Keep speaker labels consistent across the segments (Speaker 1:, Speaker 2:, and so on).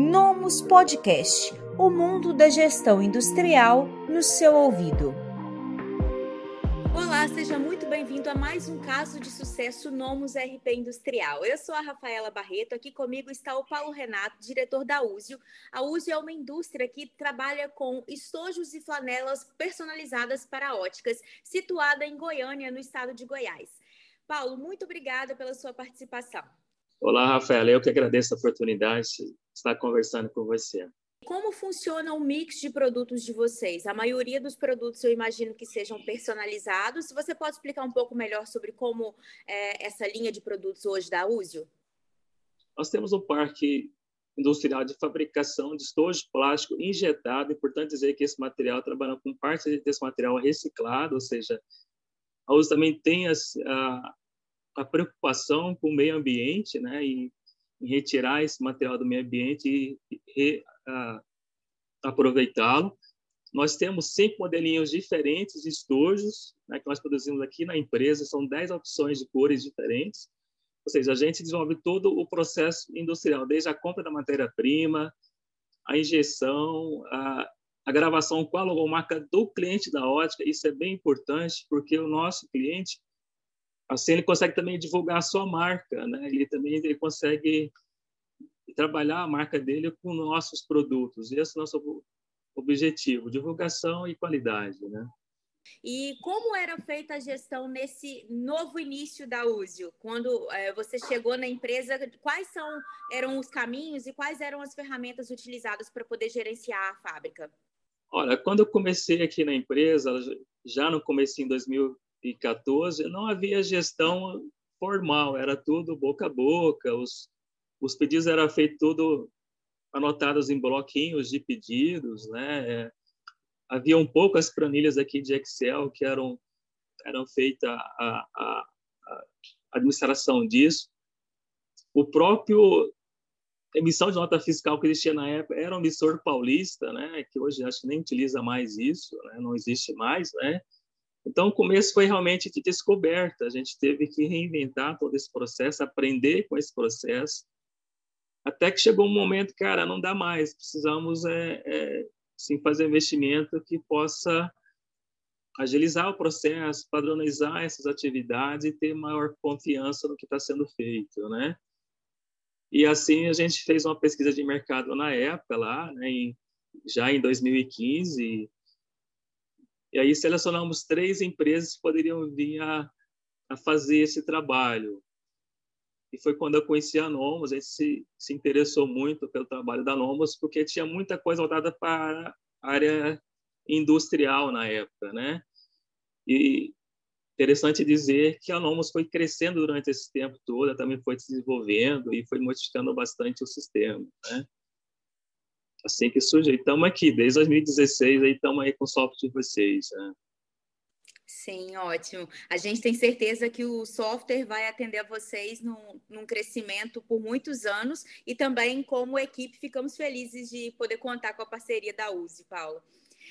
Speaker 1: Nomus Podcast o mundo da gestão industrial no seu ouvido. Olá, seja muito bem-vindo a mais um caso de sucesso Nomus RP Industrial. Eu sou a Rafaela Barreto, aqui comigo está o Paulo Renato, diretor da Úzio. A Úzio é uma indústria que trabalha com estojos e flanelas personalizadas para óticas, situada em Goiânia, no estado de Goiás. Paulo, muito obrigada pela sua participação.
Speaker 2: Olá, Rafaela. Eu que agradeço a oportunidade de estar conversando com você.
Speaker 1: Como funciona o mix de produtos de vocês? A maioria dos produtos eu imagino que sejam personalizados. Você pode explicar um pouco melhor sobre como é essa linha de produtos hoje da Úzio?
Speaker 2: Nós temos um parque industrial de fabricação de estojo de plástico injetado. É importante dizer que esse material trabalha com parte desse material reciclado, ou seja, a Úzio também tem as, a, a preocupação com o meio ambiente, né, em, em retirar esse material do meio ambiente e, e aproveitá-lo. Nós temos cinco modelinhos diferentes de estojos né, que nós produzimos aqui na empresa, são dez opções de cores diferentes. Ou seja, a gente desenvolve todo o processo industrial, desde a compra da matéria-prima, a injeção, a, a gravação com a logomarca do cliente da ótica. Isso é bem importante, porque o nosso cliente, assim, ele consegue também divulgar a sua marca, né? Ele também ele consegue trabalhar a marca dele com nossos produtos. Esse é o nosso objetivo, divulgação e qualidade, né?
Speaker 1: E como era feita a gestão nesse novo início da Úzio? Quando é, você chegou na empresa, quais são, eram os caminhos e quais eram as ferramentas utilizadas para poder gerenciar a fábrica?
Speaker 2: Olha, quando eu comecei aqui na empresa, já no começo em 2014, não havia gestão formal, era tudo boca a boca, os, os pedidos eram feitos tudo anotados em bloquinhos de pedidos, né? É, haviam poucas planilhas aqui de Excel que eram eram feitas a, a, a administração disso. O próprio emissão de nota fiscal que existia na época era um emissor paulista, né? Que hoje acho que nem utiliza mais isso, né? Não existe mais, né? Então, o começo foi realmente de descoberta. A gente teve que reinventar todo esse processo, aprender com esse processo, até que chegou um momento, cara, não dá mais, precisamos é, é, sim, fazer investimento que possa agilizar o processo, padronizar essas atividades e ter maior confiança no que está sendo feito, né? E assim a gente fez uma pesquisa de mercado na época lá, né, em, já em 2015, e aí selecionamos três empresas que poderiam vir a, a fazer esse trabalho e foi quando eu conheci a Nomos, a gente se, se interessou muito pelo trabalho da Nomos, porque tinha muita coisa voltada para a área industrial na época, né? E interessante dizer que a Nomos foi crescendo durante esse tempo todo, também foi se desenvolvendo e foi modificando bastante o sistema, né? Assim que surgiu. Estamos aqui, desde 2016, aí estamos aí com o software de vocês, né?
Speaker 1: Sim, ótimo. A gente tem certeza que o software vai atender a vocês num, num, crescimento por muitos anos e também, como equipe, ficamos felizes de poder contar com a parceria da USE, Paulo.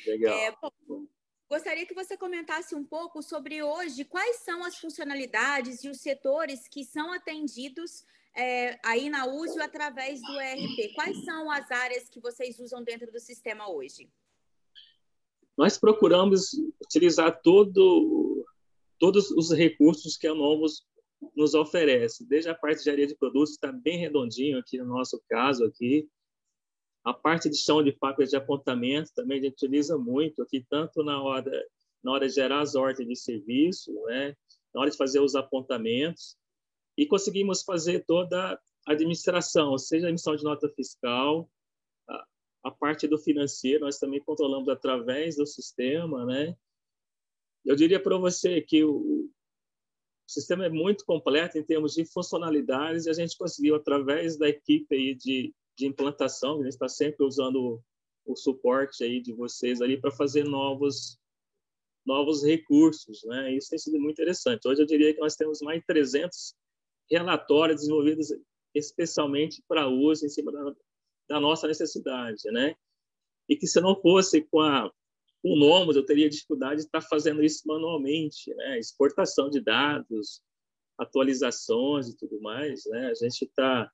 Speaker 2: Legal. É, bom,
Speaker 1: gostaria que você comentasse um pouco sobre hoje quais são as funcionalidades e os setores que são atendidos é, aí na USE através do ERP. Quais são as áreas que vocês usam dentro do sistema hoje?
Speaker 2: nós procuramos utilizar todo, todos os recursos que a Novos nos oferece, desde a parte de área de produtos, está bem redondinho aqui no nosso caso aqui, a parte de chão de fábrica de apontamento também a gente utiliza muito aqui, tanto na hora, na hora de gerar as ordens de serviço, né? na hora de fazer os apontamentos, e conseguimos fazer toda a administração, seja a emissão de nota fiscal, a parte do financeiro nós também controlamos através do sistema, né? Eu diria para você que o, o sistema é muito completo em termos de funcionalidades e a gente conseguiu através da equipe aí de, de implantação, a gente está sempre usando o, o suporte aí de vocês ali para fazer novos novos recursos, né? Isso tem sido muito interessante. Hoje eu diria que nós temos mais de 300 relatórios desenvolvidos especialmente para uso em cima da, da nossa necessidade, né? E que se não fosse com a o Nomos, eu teria dificuldade de estar fazendo isso manualmente, né? Exportação de dados, atualizações e tudo mais, né? A gente está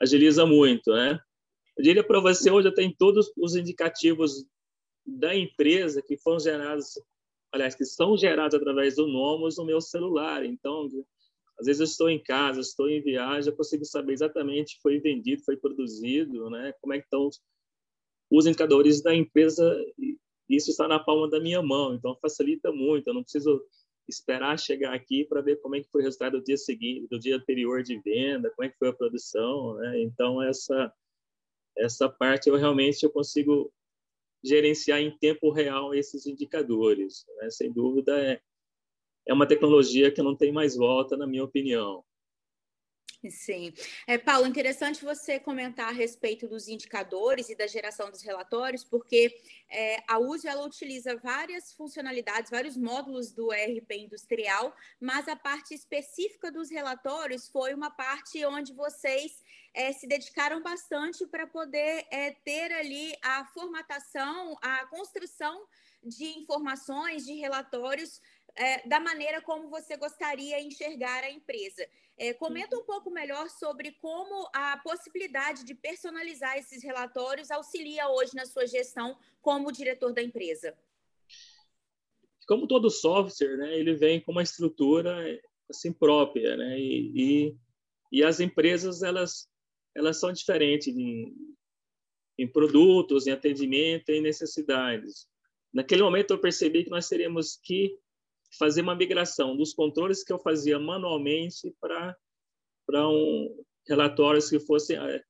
Speaker 2: agiliza muito, né? Eu diria para você, hoje eu tenho todos os indicativos da empresa que foram gerados, aliás, que são gerados através do Nomos no meu celular. Então, às vezes eu estou em casa, estou em viagem, eu consigo saber exatamente foi vendido, foi produzido, né? Como é que estão os indicadores da empresa. Isso está na palma da minha mão, então facilita muito. Eu não preciso esperar chegar aqui para ver como é que foi o resultado do dia seguinte, do dia anterior de venda, como é que foi a produção, né? Então essa essa parte eu realmente eu consigo gerenciar em tempo real esses indicadores. Né? Sem dúvida, é, é uma tecnologia que não tem mais volta, na minha opinião.
Speaker 1: Sim. É, Paulo, interessante você comentar a respeito dos indicadores e da geração dos relatórios, porque é, a USO ela utiliza várias funcionalidades, vários módulos do ERP industrial, mas a parte específica dos relatórios foi uma parte onde vocês é, se dedicaram bastante para poder é, ter ali a formatação, a construção de informações, de relatórios é, da maneira como você gostaria de enxergar a empresa. É, comenta um pouco melhor sobre como a possibilidade de personalizar esses relatórios auxilia hoje na sua gestão como diretor da empresa.
Speaker 2: Como todo software, né, ele vem com uma estrutura assim própria, né, e, e, e as empresas elas elas são diferentes em, em produtos, em atendimento, em necessidades. Naquele momento eu percebi que nós teríamos que fazer uma migração dos controles que eu fazia manualmente para para um relatórios que fossem é,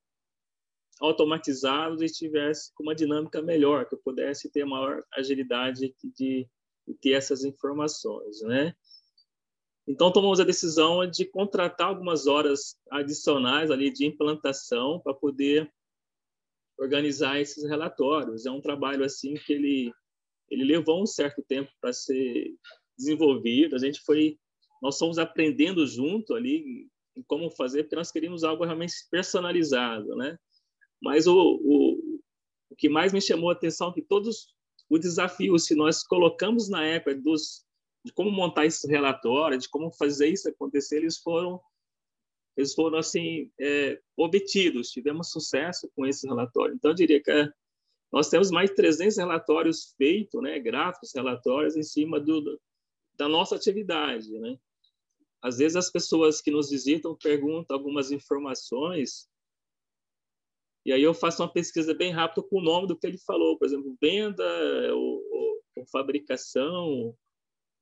Speaker 2: automatizados e tivesse com uma dinâmica melhor, que eu pudesse ter maior agilidade de, de ter essas informações, né? Então tomamos a decisão de contratar algumas horas adicionais ali de implantação para poder organizar esses relatórios. É um trabalho assim que ele ele levou um certo tempo para ser desenvolvido. A gente foi, nós fomos aprendendo junto ali em como fazer, porque nós queríamos algo realmente personalizado, né? Mas o, o, o que mais me chamou a atenção é que todos os desafios que nós colocamos na época dos de como montar esse relatório, de como fazer isso acontecer, eles foram eles foram assim é, obtidos. Tivemos sucesso com esse relatório. Então eu diria que é, nós temos mais de 300 relatórios feitos, né, gráficos, relatórios em cima do, da nossa atividade, né? Às vezes as pessoas que nos visitam perguntam algumas informações e aí eu faço uma pesquisa bem rápida com o nome do que ele falou, por exemplo, venda, ou, ou, ou fabricação,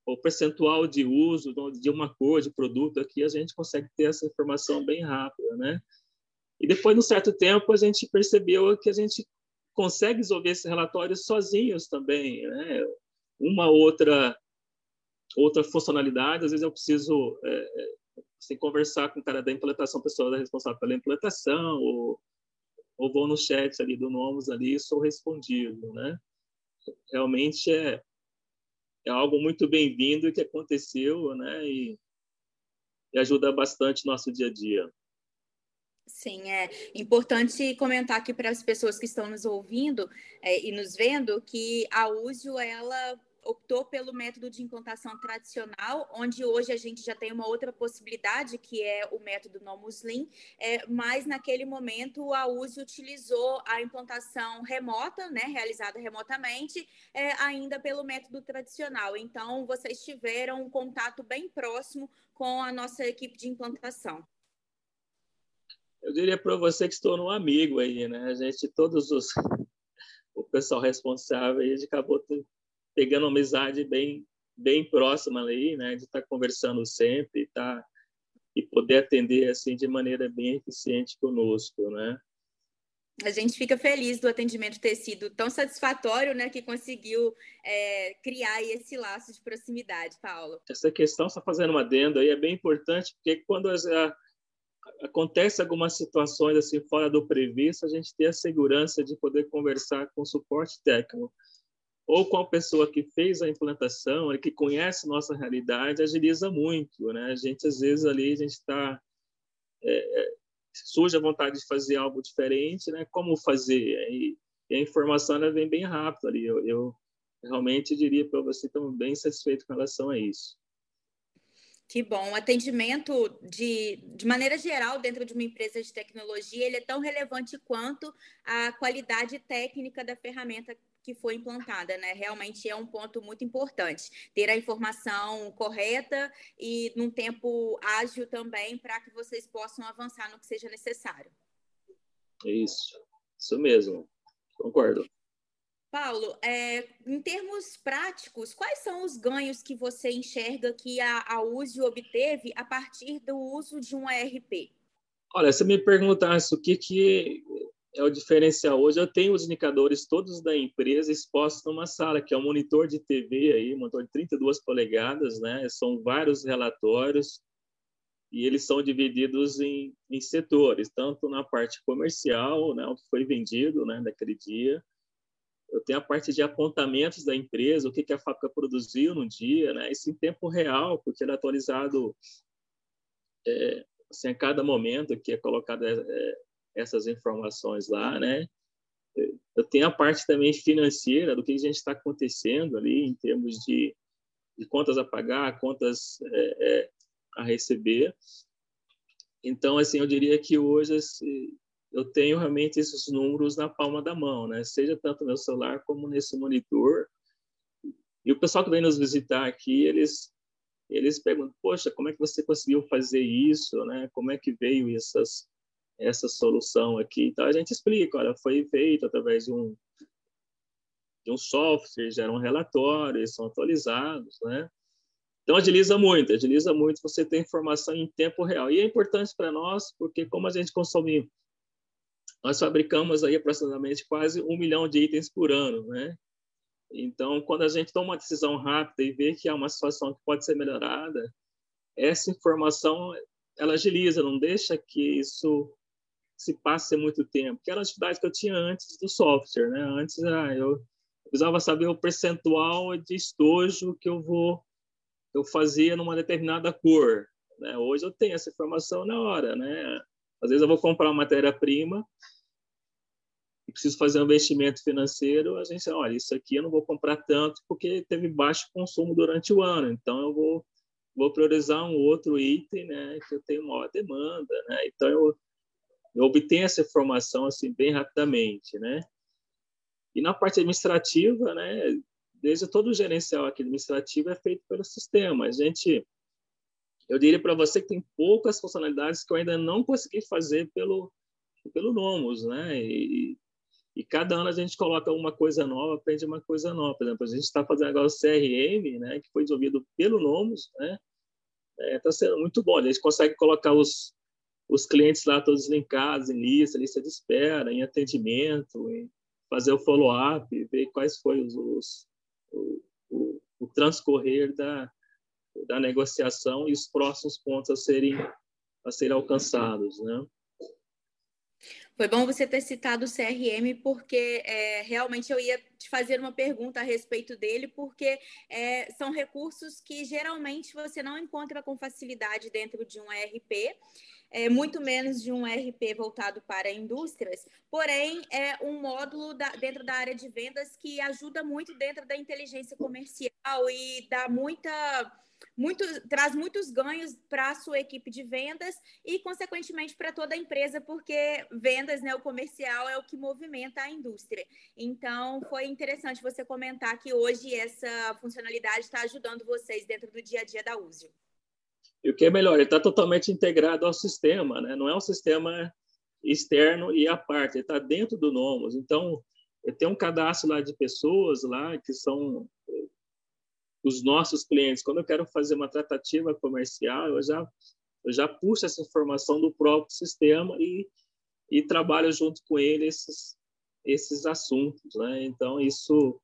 Speaker 2: ou percentual de uso de uma cor de produto aqui, a gente consegue ter essa informação bem rápida, né? E depois, num certo tempo, a gente percebeu que a gente consegue resolver esses relatórios sozinhos também, né? Uma outra outra funcionalidade, às vezes eu preciso é, é, assim, conversar com o cara da implantação, pessoa responsável pela implantação, ou, ou vou no chat ali do Nomos ali e sou respondido, né? Realmente é, é algo muito bem-vindo que aconteceu, né? E, e ajuda bastante nosso dia a dia.
Speaker 1: Sim, é importante comentar aqui para as pessoas que estão nos ouvindo é, e nos vendo que a Úsio, ela optou pelo método de implantação tradicional, onde hoje a gente já tem uma outra possibilidade, que é o método NoMuslim, é, mas naquele momento a USE utilizou a implantação remota, né, realizada remotamente, é, ainda pelo método tradicional. Então, vocês tiveram um contato bem próximo com a nossa equipe de implantação.
Speaker 2: Eu diria para você que estou no amigo aí, né? A gente, todos os o pessoal responsável, a gente acabou pegando uma amizade bem bem próxima ali, né, de estar tá conversando sempre, tá e poder atender assim de maneira bem eficiente conosco, né?
Speaker 1: A gente fica feliz do atendimento ter sido tão satisfatório, né, que conseguiu é, criar esse laço de proximidade, Paulo.
Speaker 2: Essa questão, só fazendo uma adendo aí, é bem importante, porque quando as, a, acontece algumas situações assim fora do previsto, a gente tem a segurança de poder conversar com o suporte técnico ou com a pessoa que fez a implantação, que conhece nossa realidade, agiliza muito, né? A gente às vezes ali a gente está é, é, surge a vontade de fazer algo diferente, né? Como fazer? E, e a informação ela vem bem rápido ali. Eu, eu realmente diria para você estou bem satisfeito com relação a isso.
Speaker 1: Que bom. O atendimento, de, de maneira geral, dentro de uma empresa de tecnologia, ele é tão relevante quanto a qualidade técnica da ferramenta que foi implantada, né? Realmente é um ponto muito importante. Ter a informação correta e num tempo ágil também para que vocês possam avançar no que seja necessário.
Speaker 2: Isso, isso mesmo. Concordo.
Speaker 1: Paulo, é, em termos práticos, quais são os ganhos que você enxerga que a, a USE obteve a partir do uso de um ERP?
Speaker 2: Olha, se me perguntasse o que, que é o diferencial hoje, eu tenho os indicadores todos da empresa expostos numa sala, que é um monitor de TV, aí, monitor de 32 polegadas, né? são vários relatórios, e eles são divididos em, em setores, tanto na parte comercial, né, o que foi vendido né, naquele dia, eu tenho a parte de apontamentos da empresa, o que, que a fábrica produziu no dia, né? Isso em tempo real, porque ele é atualizado é, assim, a cada momento que é colocada é, essas informações lá, né? Eu tenho a parte também financeira do que a gente está acontecendo ali em termos de, de contas a pagar, contas é, é a receber. Então, assim, eu diria que hoje assim, eu tenho realmente esses números na palma da mão, né? Seja tanto no meu celular como nesse monitor. E o pessoal que vem nos visitar aqui, eles eles perguntam: "Poxa, como é que você conseguiu fazer isso, né? Como é que veio essas essa solução aqui?" Então a gente explica, olha, foi feito através de um de um software, gera um relatório, eles são atualizados, né? Então, agiliza muito, agiliza muito você ter informação em tempo real. E é importante para nós, porque como a gente consome nós fabricamos aí aproximadamente quase um milhão de itens por ano, né? Então, quando a gente toma uma decisão rápida e vê que há uma situação que pode ser melhorada, essa informação ela agiliza, não deixa que isso se passe muito tempo. Que era a atividade que eu tinha antes do software, né? Antes ah, eu precisava saber o percentual de estojo que eu vou eu fazia numa determinada cor. Né? Hoje eu tenho essa informação na hora, né? Às vezes eu vou comprar uma matéria-prima e preciso fazer um investimento financeiro, a gente, olha, isso aqui eu não vou comprar tanto porque teve baixo consumo durante o ano, então eu vou vou priorizar um outro item, né, que eu tenho maior demanda, né? Então eu, eu obtenho essa informação assim bem rapidamente, né? E na parte administrativa, né, desde todo o gerencial administrativo é feito pelo sistema. A gente eu diria para você que tem poucas funcionalidades que eu ainda não consegui fazer pelo pelo Nomos, né? E, e cada ano a gente coloca uma coisa nova, aprende uma coisa nova. Por exemplo, a gente está fazendo agora o CRM, né? Que foi desenvolvido pelo Nomos, né? Está é, tá sendo muito bom. A gente consegue colocar os os clientes lá todos linkados em lista, lista de espera, em atendimento, em fazer o follow-up, ver quais foram os, os o, o, o transcorrer da da negociação e os próximos pontos a serem a serem alcançados, né?
Speaker 1: Foi bom você ter citado o CRM, porque é, realmente eu ia te fazer uma pergunta a respeito dele, porque é, são recursos que geralmente você não encontra com facilidade dentro de um ERP, é, muito menos de um ERP voltado para indústrias, porém é um módulo da, dentro da área de vendas que ajuda muito dentro da inteligência comercial e dá muita muito, traz muitos ganhos para a sua equipe de vendas e, consequentemente, para toda a empresa, porque vendas, né, o comercial é o que movimenta a indústria. Então, foi interessante você comentar que hoje essa funcionalidade está ajudando vocês dentro do dia a dia da Uso.
Speaker 2: E o que é melhor, ele está totalmente integrado ao sistema, né? não é um sistema externo e à parte, ele está dentro do Nomos. Então, tem um cadastro lá de pessoas lá que são os nossos clientes. Quando eu quero fazer uma tratativa comercial, eu já eu já puxo essa informação do próprio sistema e, e trabalho junto com ele esses esses assuntos, né? Então isso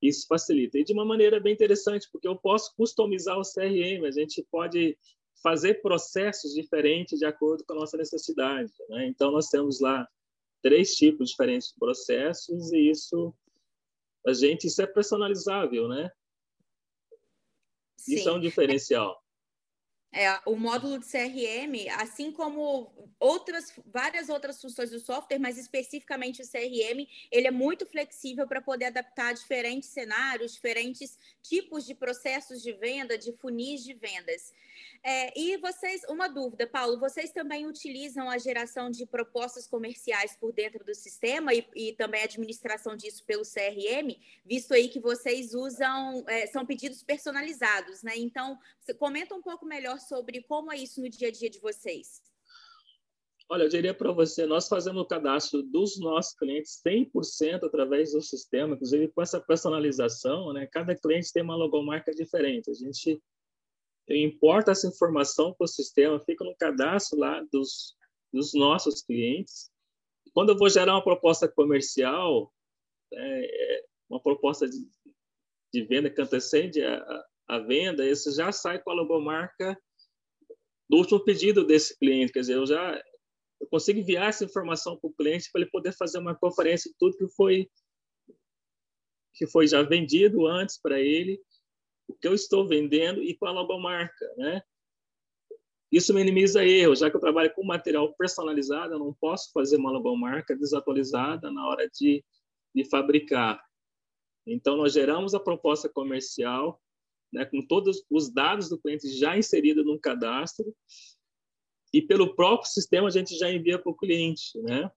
Speaker 2: isso facilita e de uma maneira bem interessante porque eu posso customizar o CRM, a gente pode fazer processos diferentes de acordo com a nossa necessidade, né? Então nós temos lá três tipos diferentes de processos e isso a gente isso é personalizável, né? Sim. Isso é um diferencial.
Speaker 1: É, o módulo de CRM, assim como outras, várias outras funções do software, mas especificamente o CRM, ele é muito flexível para poder adaptar a diferentes cenários, diferentes tipos de processos de venda, de funis de vendas. É, e vocês, uma dúvida, Paulo, vocês também utilizam a geração de propostas comerciais por dentro do sistema e, e também a administração disso pelo CRM, visto aí que vocês usam, é, são pedidos personalizados, né? Então, comenta um pouco melhor sobre como é isso no dia a dia de vocês.
Speaker 2: Olha, eu diria para você, nós fazemos o cadastro dos nossos clientes 100% através do sistema, inclusive com essa personalização, né? Cada cliente tem uma logomarca diferente. A gente importa essa informação para o sistema, fica no cadastro lá dos, dos nossos clientes. Quando eu vou gerar uma proposta comercial, é, é uma proposta de, de venda que antecede a, a venda, isso já sai com a logomarca do último pedido desse cliente. Quer dizer, eu já eu consigo enviar essa informação para o cliente para ele poder fazer uma conferência de tudo que foi que foi já vendido antes para ele o que eu estou vendendo e com a logomarca, né? Isso minimiza erros, já que eu trabalho com material personalizado, eu não posso fazer uma logomarca desatualizada na hora de, de fabricar. Então, nós geramos a proposta comercial, né, com todos os dados do cliente já inseridos no cadastro, e pelo próprio sistema a gente já envia para o cliente, né?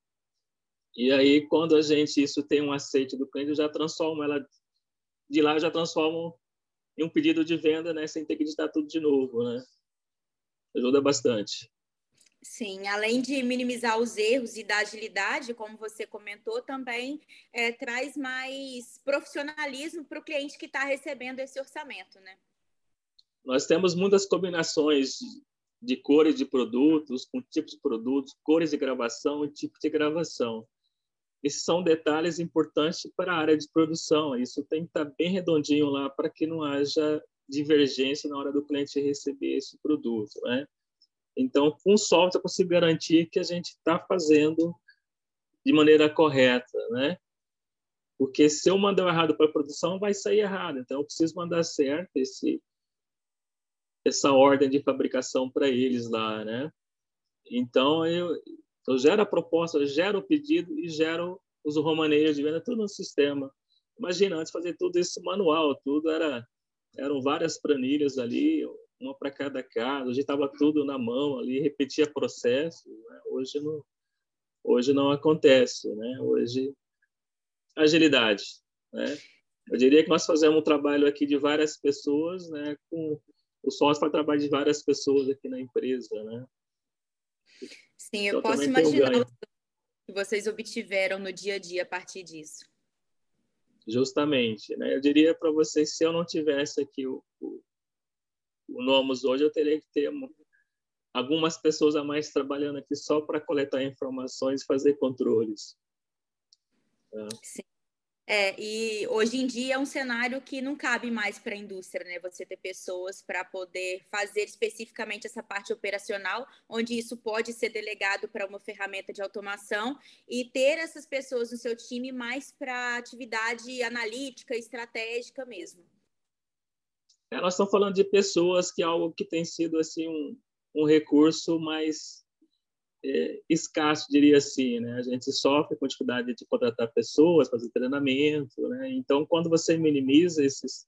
Speaker 2: E aí, quando a gente isso tem um aceite do cliente, já transformo ela de lá, já transformo em um pedido de venda, né, sem ter que digitar tudo de novo, né? Ajuda bastante.
Speaker 1: Sim, além de minimizar os erros e da agilidade, como você comentou, também é, traz mais profissionalismo para o cliente que está recebendo esse orçamento, né?
Speaker 2: Nós temos muitas combinações de cores de produtos, com tipos de produtos, cores de gravação e tipo de gravação. Esses são detalhes importantes para a área de produção. Isso tem que estar bem redondinho lá para que não haja divergência na hora do cliente receber esse produto, né? Então, com software, eu consigo garantir que a gente está fazendo de maneira correta, né? Porque se eu mandar errado para a produção, vai sair errado. Então, eu preciso mandar certo esse, essa ordem de fabricação para eles lá, né? Então, eu, eu gero a proposta, eu gero o pedido e gero os romaneios de venda, tudo no sistema. Imagina, antes fazer tudo isso manual, tudo era eram várias planilhas ali, uma para cada casa, hoje estava tudo na mão ali, repetia processo, né? hoje não hoje não acontece, né? Hoje agilidade, né? Eu diria que nós fazemos um trabalho aqui de várias pessoas, né, com o sócio para trabalho de várias pessoas aqui na empresa, né?
Speaker 1: Sim, eu, eu posso imaginar o que vocês obtiveram no dia a dia a partir disso.
Speaker 2: Justamente, né? Eu diria para vocês, se eu não tivesse aqui o, o, o Nomos hoje, eu teria que ter algumas pessoas a mais trabalhando aqui só para coletar informações e fazer controles.
Speaker 1: Sim. É, e hoje em dia é um cenário que não cabe mais para a indústria, né? Você ter pessoas para poder fazer especificamente essa parte operacional, onde isso pode ser delegado para uma ferramenta de automação e ter essas pessoas no seu time mais para atividade analítica, estratégica mesmo.
Speaker 2: Nós estamos falando de pessoas que é algo que tem sido assim um, um recurso mais é, escasso, diria assim, né? A gente sofre com dificuldade de contratar pessoas, fazer treinamento, né? Então, quando você minimiza esses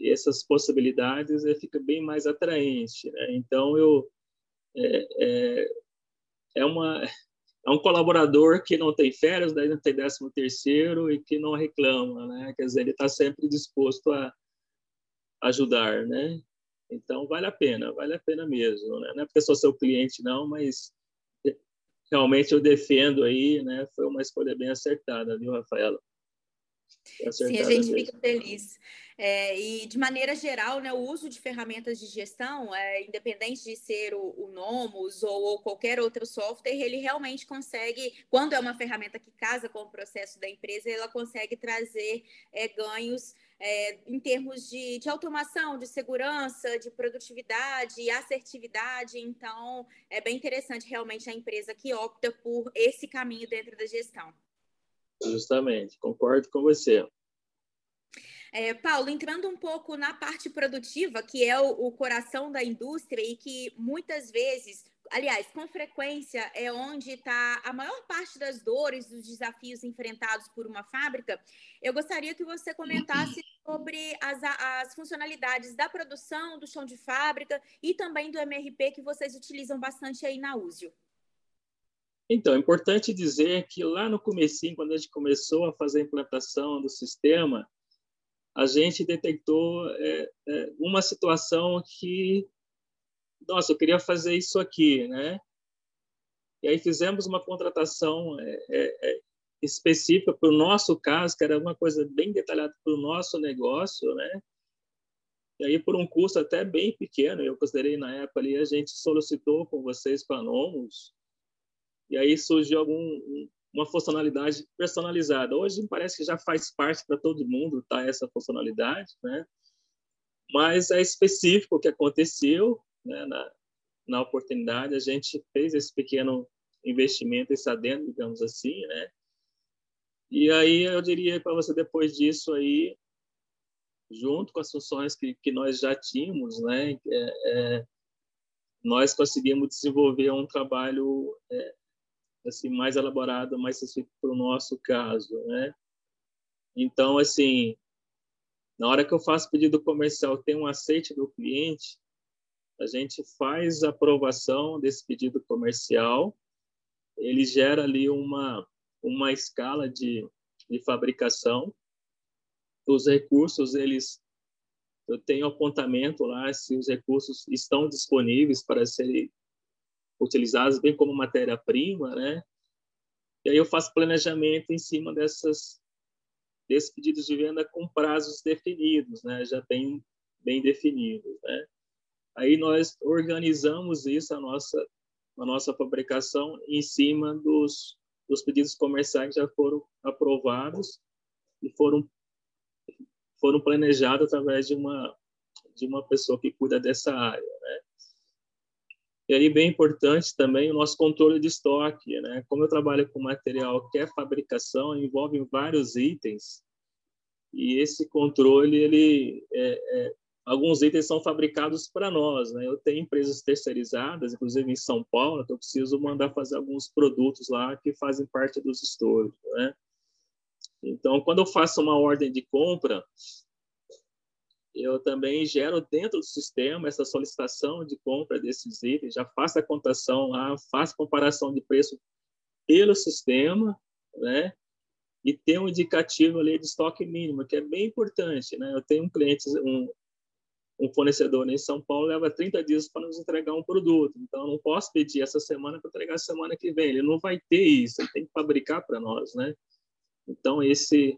Speaker 2: essas possibilidades, fica bem mais atraente, né? Então, eu é, é, é uma é um colaborador que não tem férias, daí não tem décimo terceiro e que não reclama, né? Quer dizer, ele está sempre disposto a ajudar, né? Então vale a pena, vale a pena mesmo, né? Não é porque sou seu cliente não, mas realmente eu defendo aí, né? Foi uma escolha bem acertada, viu, Rafaela?
Speaker 1: Sim, a gente mesmo. fica feliz. É, e, de maneira geral, né, o uso de ferramentas de gestão, é, independente de ser o, o Nomos ou, ou, qualquer outro software, ele realmente consegue, quando é uma ferramenta que casa com o processo da empresa, ela consegue trazer é, ganhos é, em termos de, de, automação, de segurança, de produtividade, assertividade. Então, é bem interessante realmente a empresa que opta por esse caminho dentro da gestão.
Speaker 2: Justamente, concordo com você.
Speaker 1: É, Paulo, entrando um pouco na parte produtiva, que é o, o coração da indústria e que muitas vezes aliás, com frequência é onde está a maior parte das dores, dos desafios enfrentados por uma fábrica. Eu gostaria que você comentasse sobre as, as funcionalidades da produção, do chão de fábrica e também do MRP que vocês utilizam bastante aí na Úzio.
Speaker 2: Então, é importante dizer que lá no comecinho, quando a gente começou a fazer a implantação do sistema, a gente detectou é, é, uma situação que, nossa, eu queria fazer isso aqui, né? E aí fizemos uma contratação é, é, é específica para o nosso caso, que era uma coisa bem detalhada para o nosso negócio, né? E aí, por um custo até bem pequeno, eu considerei na época ali, a gente solicitou com vocês, com a Nomos, e aí surgiu algum, uma funcionalidade personalizada. Hoje parece que já faz parte para todo mundo tá essa funcionalidade, né? Mas é específico o que aconteceu né? na, na oportunidade. A gente fez esse pequeno investimento, esse adendo, digamos assim, né? E aí eu diria para você depois disso aí, junto com as funções que, que nós já tínhamos, né? É, é, nós conseguimos desenvolver um trabalho é, assim mais elaborada, mais específico para o nosso caso, né? Então, assim, na hora que eu faço pedido comercial, tem um aceite do cliente, a gente faz aprovação desse pedido comercial, ele gera ali uma uma escala de, de fabricação, os recursos eles eu tenho apontamento lá se os recursos estão disponíveis para serem utilizadas bem como matéria-prima, né? E aí eu faço planejamento em cima dessas desses pedidos de venda com prazos definidos, né? Já bem bem definidos, né? Aí nós organizamos isso a nossa a nossa fabricação em cima dos dos pedidos comerciais já foram aprovados e foram foram planejados através de uma de uma pessoa que cuida dessa área, né? E aí, bem importante também o nosso controle de estoque, né? Como eu trabalho com material que é fabricação, envolve vários itens, e esse controle, ele, é, é, alguns itens são fabricados para nós, né? Eu tenho empresas terceirizadas, inclusive em São Paulo, que eu preciso mandar fazer alguns produtos lá que fazem parte dos estores, né? Então, quando eu faço uma ordem de compra, eu também gero dentro do sistema essa solicitação de compra desses itens, já faço a contação lá, faço comparação de preço pelo sistema, né? E tem um indicativo ali de estoque mínimo, que é bem importante, né? Eu tenho um cliente, um, um fornecedor em São Paulo leva 30 dias para nos entregar um produto. Então, eu não posso pedir essa semana para entregar semana que vem. Ele não vai ter isso, ele tem que fabricar para nós, né? Então, esse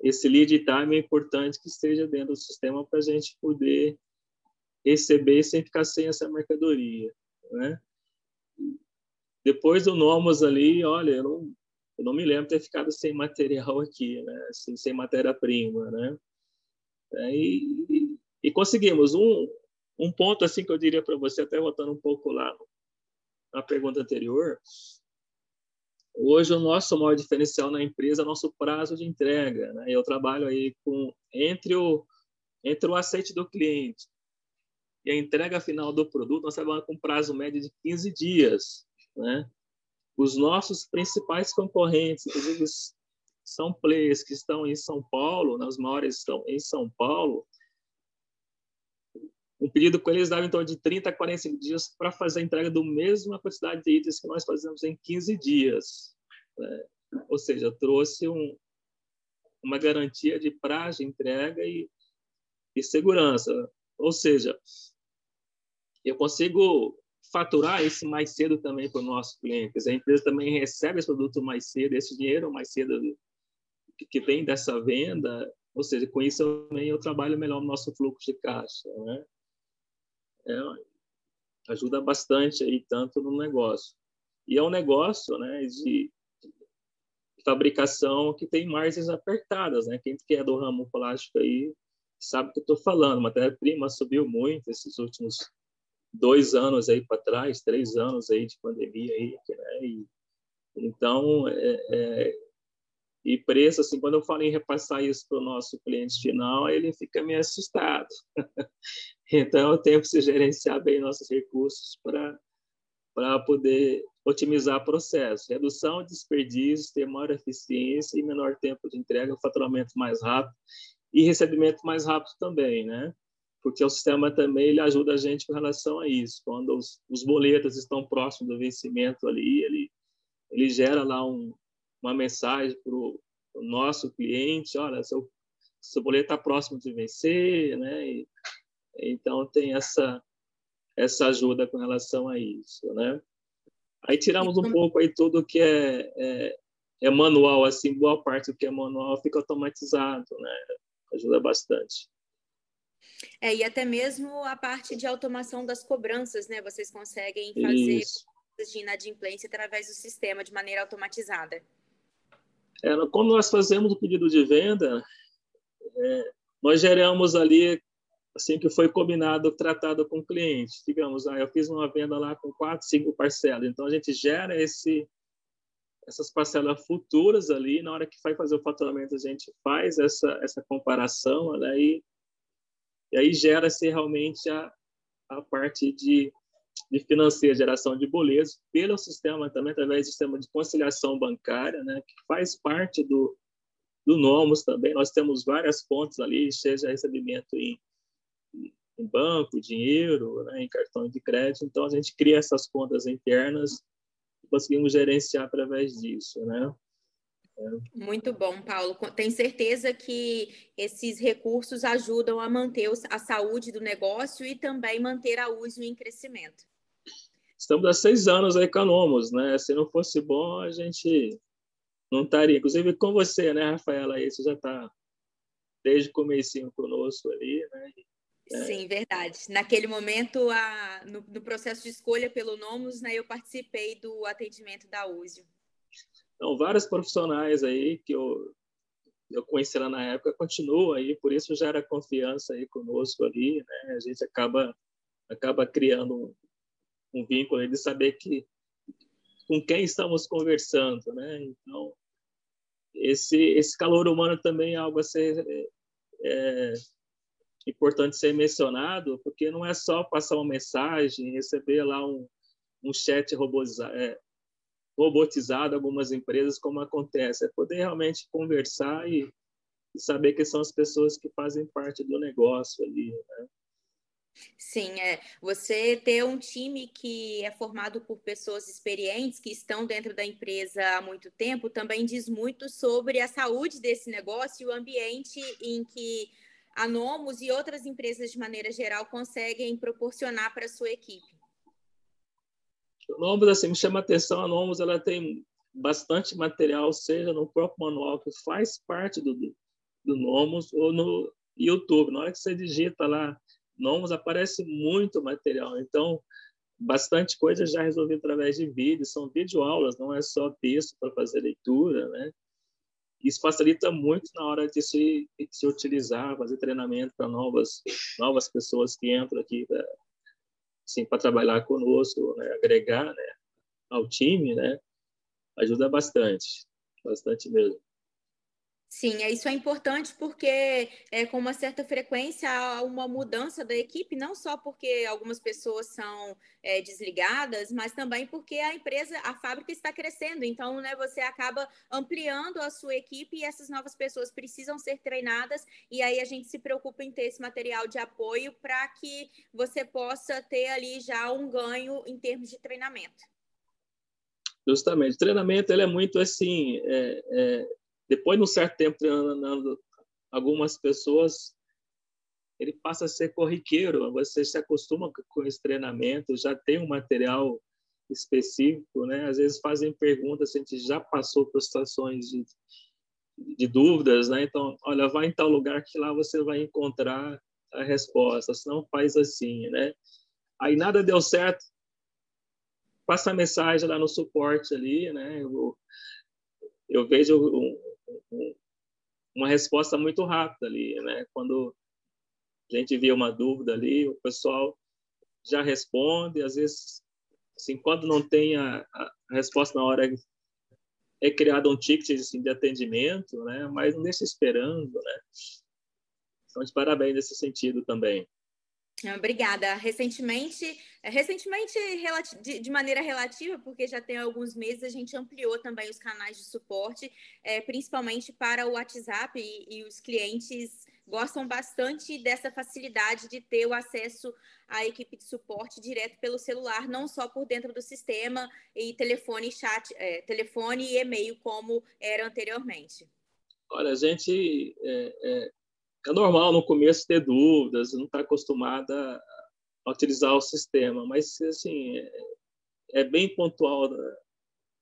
Speaker 2: esse lead time é importante que esteja dentro do sistema para a gente poder receber sem ficar sem essa mercadoria, né? Depois do Nomos ali, olha, eu não, eu não me lembro ter ficado sem material aqui, né? Sem, sem matéria-prima, né? É, e, conseguimos um, um ponto assim que eu diria para você, até voltando um pouco lá na pergunta anterior, Hoje, o nosso maior diferencial na empresa é o nosso prazo de entrega. Né? Eu trabalho aí com entre o, entre o aceite do cliente e a entrega final do produto, nós trabalhamos com prazo médio de 15 dias. Né? Os nossos principais concorrentes, inclusive são players que estão em São Paulo, né? os maiores estão em São Paulo, um pedido com eles dava em torno de 30 a 45 dias para fazer a entrega do mesma quantidade de itens que nós fazemos em 15 dias. Né? Ou seja, trouxe um, uma garantia de prazo de entrega e, e segurança. Ou seja, eu consigo faturar esse mais cedo também para os nossos clientes. A empresa também recebe esse produto mais cedo, esse dinheiro mais cedo que vem dessa venda. Ou seja, com isso também eu trabalho melhor no nosso fluxo de caixa. Né? É, ajuda bastante aí tanto no negócio. E é um negócio, né, de fabricação que tem margens apertadas, né? Quem que é do ramo plástico aí sabe o que eu estou falando. Matéria-prima subiu muito esses últimos dois anos aí para trás, três anos aí de pandemia aí, né? E, então, é, é, E preço, assim, quando eu falo em repassar isso para o nosso cliente final, ele fica meio assustado. então, eu tenho que gerenciar bem nossos recursos para para poder otimizar o processo. Redução de desperdícios, ter maior eficiência e menor tempo de entrega, faturamento mais rápido e recebimento mais rápido também, né? Porque o sistema também ele ajuda a gente com relação a isso. Quando os, os boletos estão próximos do vencimento ali, ele, ele gera lá um, uma mensagem para o nosso cliente, olha, seu, seu boleto está próximo de vencer, né? E, então tem essa essa ajuda com relação a isso, né? Aí tiramos um pouco aí tudo que é, é, é, manual, assim, boa parte do que é manual fica automatizado, né? Ajuda bastante.
Speaker 1: É, e até mesmo a parte de automação das cobranças, né? Vocês conseguem fazer Isso. de inadimplência através do sistema de maneira automatizada.
Speaker 2: É, quando nós fazemos o pedido de venda, é, nós geramos ali assim que foi combinado, tratado com o cliente. Digamos, ah, eu fiz uma venda lá com quatro, cinco parcelas. Então, a gente gera esse, essas parcelas futuras ali. Na hora que vai fazer o faturamento, a gente faz essa, essa comparação. Né, e, e aí gera-se realmente a, a parte de, de financeira, geração de boletos, pelo sistema também, através do sistema de conciliação bancária, né, que faz parte do, do Nomos também. Nós temos várias fontes ali, seja recebimento em em banco, dinheiro, né, em cartão de crédito. Então, a gente cria essas contas internas e conseguimos gerenciar através disso, né?
Speaker 1: Muito bom, Paulo. Tenho certeza que esses recursos ajudam a manter a saúde do negócio e também manter a uso em crescimento.
Speaker 2: Estamos há seis anos aí com a Nomos, né? Se não fosse bom, a gente não estaria. Inclusive com você, né, Rafaela? Aí você já está desde o comecinho conosco ali, né?
Speaker 1: É. Sim, verdade. Naquele momento, a, no, no, processo de escolha pelo Nomus, né, eu participei do atendimento da USIO.
Speaker 2: Então, vários profissionais aí que eu, eu conheci lá na época continuam aí, por isso gera confiança aí conosco ali, né? A gente acaba acaba criando um, vínculo de saber que com quem estamos conversando, né? Então, esse esse calor humano também é algo a ser é, importante ser mencionado, porque não é só passar uma mensagem, receber lá um, um chat robotizado, é, robotizado algumas empresas, como acontece, é poder realmente conversar e, e, saber que são as pessoas que fazem parte do negócio ali, né?
Speaker 1: Sim, é. Você ter um time que é formado por pessoas experientes que estão dentro da empresa há muito tempo também diz muito sobre a saúde desse negócio e o ambiente em que a Nomos e outras empresas de maneira geral conseguem proporcionar para a sua equipe?
Speaker 2: A Nomos, assim, me chama a atenção, a Nomos ela tem bastante material, seja no próprio manual que faz parte do, do Nomos ou no YouTube. Na hora que você digita lá Nomos, aparece muito material. Então, bastante coisa já resolvi através de vídeos, são videoaulas, não é só texto para fazer leitura, né? Isso facilita muito na hora de se, de se utilizar, fazer treinamento para novas novas pessoas que entram aqui pra, assim, para trabalhar conosco, né? agregar né? ao time, né? ajuda bastante, bastante mesmo.
Speaker 1: Sim, isso é importante porque é, com uma certa frequência há uma mudança da equipe, não só porque algumas pessoas são é, desligadas, mas também porque a empresa, a fábrica está crescendo. Então, né, você acaba ampliando a sua equipe e essas novas pessoas precisam ser treinadas, e aí a gente se preocupa em ter esse material de apoio para que você possa ter ali já um ganho em termos de treinamento.
Speaker 2: Justamente, treinamento ele é muito assim. É, é depois de um certo tempo treinando algumas pessoas, ele passa a ser corriqueiro. Você se acostuma com esse treinamento, já tem um material específico, né? Às vezes fazem perguntas, a gente já passou por situações de, de dúvidas, né? Então, olha, vai em tal lugar que lá você vai encontrar a resposta. Se não faz assim, né? Aí nada deu certo, passa a mensagem lá no suporte ali, né? Eu, eu vejo uma resposta muito rápida ali, né? Quando a gente vê uma dúvida ali, o pessoal já responde, às vezes, assim, quando não tem a, a resposta na hora é criado um ticket assim, de atendimento, né? mas não deixa esperando. Né? Então, de parabéns nesse sentido também.
Speaker 1: Obrigada. Recentemente, recentemente de maneira relativa, porque já tem alguns meses, a gente ampliou também os canais de suporte, é, principalmente para o WhatsApp, e, e os clientes gostam bastante dessa facilidade de ter o acesso à equipe de suporte direto pelo celular, não só por dentro do sistema e telefone, chat, é, telefone e e-mail como era anteriormente.
Speaker 2: Olha, a gente é, é, é normal no começo ter dúvidas, não está acostumada a utilizar o sistema, mas assim é, é bem pontual né,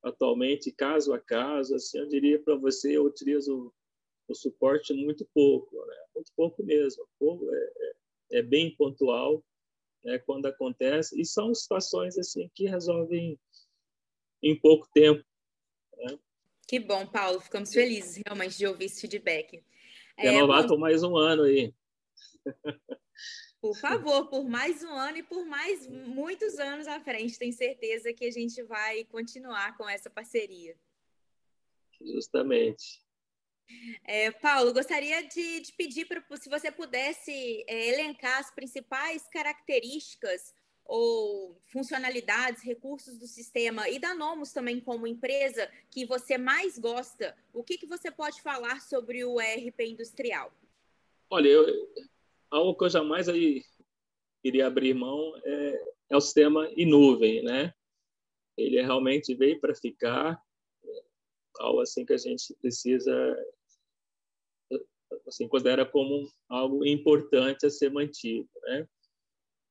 Speaker 2: atualmente, caso a caso. Assim, eu diria para você, eu utilizo o suporte muito pouco, né? muito pouco mesmo. Pouco, é, é, é, bem pontual né? quando acontece e são situações assim que resolvem em pouco tempo. Né?
Speaker 1: Que bom, Paulo. Ficamos felizes realmente de ouvir esse feedback.
Speaker 2: Renovar é, por mais um ano aí.
Speaker 1: Por favor, por mais um ano e por mais muitos anos à frente, tenho certeza que a gente vai continuar com essa parceria.
Speaker 2: Justamente.
Speaker 1: É, Paulo, gostaria de, de pedir para se você pudesse é, elencar as principais características ou funcionalidades, recursos do sistema e da Nomos também como empresa que você mais gosta, o que, que você pode falar sobre o ERP industrial?
Speaker 2: Olha, eu, algo que eu jamais aí iria abrir mão é, é o sistema em nuvem, né? Ele realmente veio para ficar, é algo assim que a gente precisa assim considera como algo importante a ser mantido, né?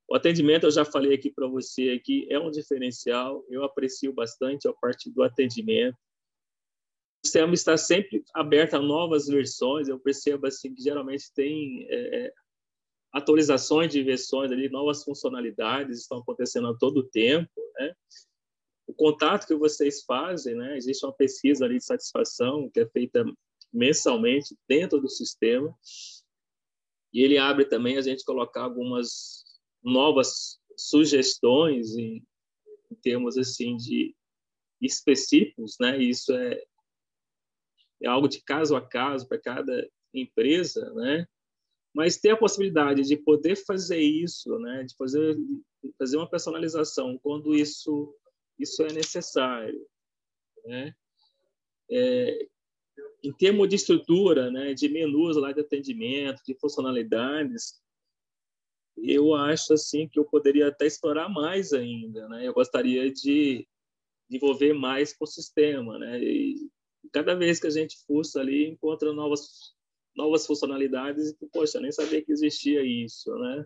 Speaker 2: O atendimento, eu já falei aqui para você, aqui é um diferencial, eu aprecio bastante a parte do atendimento. O sistema está sempre aberto a novas versões, eu percebo assim que geralmente tem é, é atualizações de versões ali, novas funcionalidades estão acontecendo a todo tempo, né? O contato que vocês fazem, né? Existe uma pesquisa ali de satisfação que é feita mensalmente dentro do sistema. E ele abre também a gente colocar algumas novas sugestões em, em termos assim de específicos, né? Isso é, é algo de caso a caso para cada empresa, né? Mas ter a possibilidade de poder fazer isso, né? De fazer fazer uma personalização quando isso isso é necessário, né? É, em termos de estrutura, né, de menus lá de atendimento, de funcionalidades, eu acho assim que eu poderia até explorar mais ainda, né? Eu gostaria de desenvolver mais com o sistema, né? E cada vez que a gente fuça ali, encontra novas novas funcionalidades e poxa, nem sabia que existia isso, né?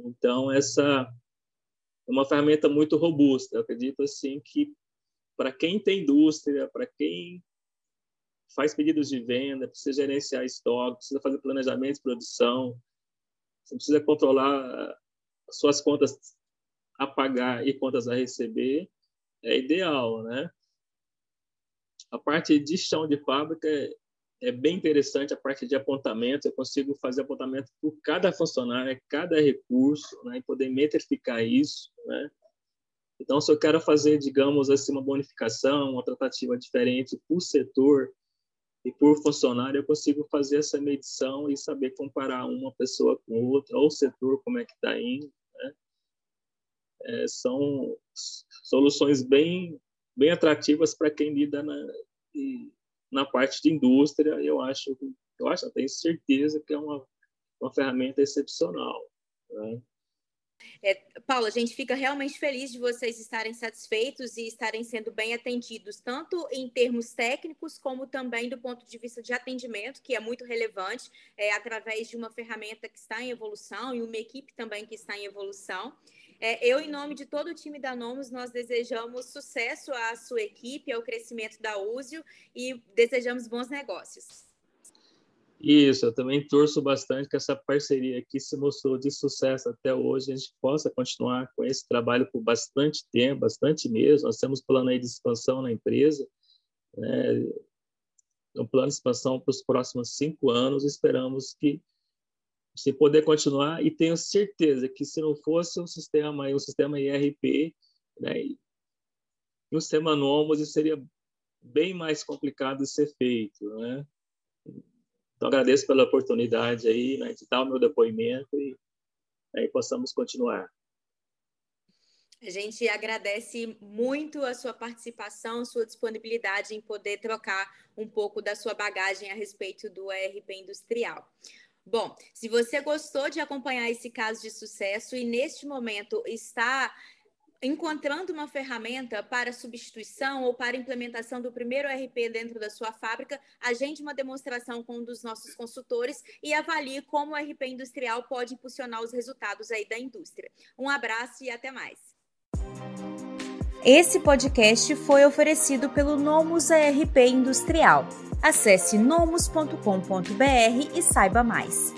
Speaker 2: Então essa é uma ferramenta muito robusta. Eu acredito assim que para quem tem indústria, para quem faz pedidos de venda, precisa gerenciar estoque, precisa fazer planejamento de produção, você precisa controlar suas contas a pagar e contas a receber, é ideal, né? A parte de chão de fábrica é, bem interessante, a parte de apontamento, eu consigo fazer apontamento por cada funcionário, cada recurso, né? E poder metrificar isso, né? Então, se eu quero fazer, digamos assim, uma bonificação, uma tratativa diferente por setor, e por funcionário eu consigo fazer essa medição e saber comparar uma pessoa com outra, ou o setor, como é que está indo. Né? É, são soluções bem, bem atrativas para quem lida na, na parte de indústria. Eu acho, eu acho, eu tenho certeza que é uma, uma ferramenta excepcional. Né?
Speaker 1: É, Paulo, a gente fica realmente feliz de vocês estarem satisfeitos e estarem sendo bem atendidos, tanto em termos técnicos, como também do ponto de vista de atendimento, que é muito relevante, é, através de uma ferramenta que está em evolução e uma equipe também que está em evolução. É, eu, em nome de todo o time da Nomos, nós desejamos sucesso à sua equipe, ao crescimento da Úzio e desejamos bons negócios.
Speaker 2: Isso, eu também torço bastante que essa parceria aqui se mostrou de sucesso até hoje, a gente possa continuar com esse trabalho por bastante tempo, bastante mesmo. Nós temos plano aí de expansão na empresa, né? um plano de expansão para os próximos cinco anos. Esperamos que se poder continuar e tenho certeza que se não fosse um sistema, um sistema IRP, né, um sistema Nomos, seria bem mais complicado de ser feito, né? Então agradeço pela oportunidade aí, né, de dar o meu depoimento e aí possamos continuar.
Speaker 1: A gente agradece muito a sua participação, sua disponibilidade em poder trocar um pouco da sua bagagem a respeito do ERP industrial. Bom, se você gostou de acompanhar esse caso de sucesso e neste momento está encontrando uma ferramenta para substituição ou para implementação do primeiro RP dentro da sua fábrica, agende uma demonstração com um dos nossos consultores e avalie como o RP industrial pode impulsionar os resultados aí da indústria. Um abraço e até mais. Esse podcast foi oferecido pelo Nomus ARP Industrial. Acesse nomus.com.br e saiba mais.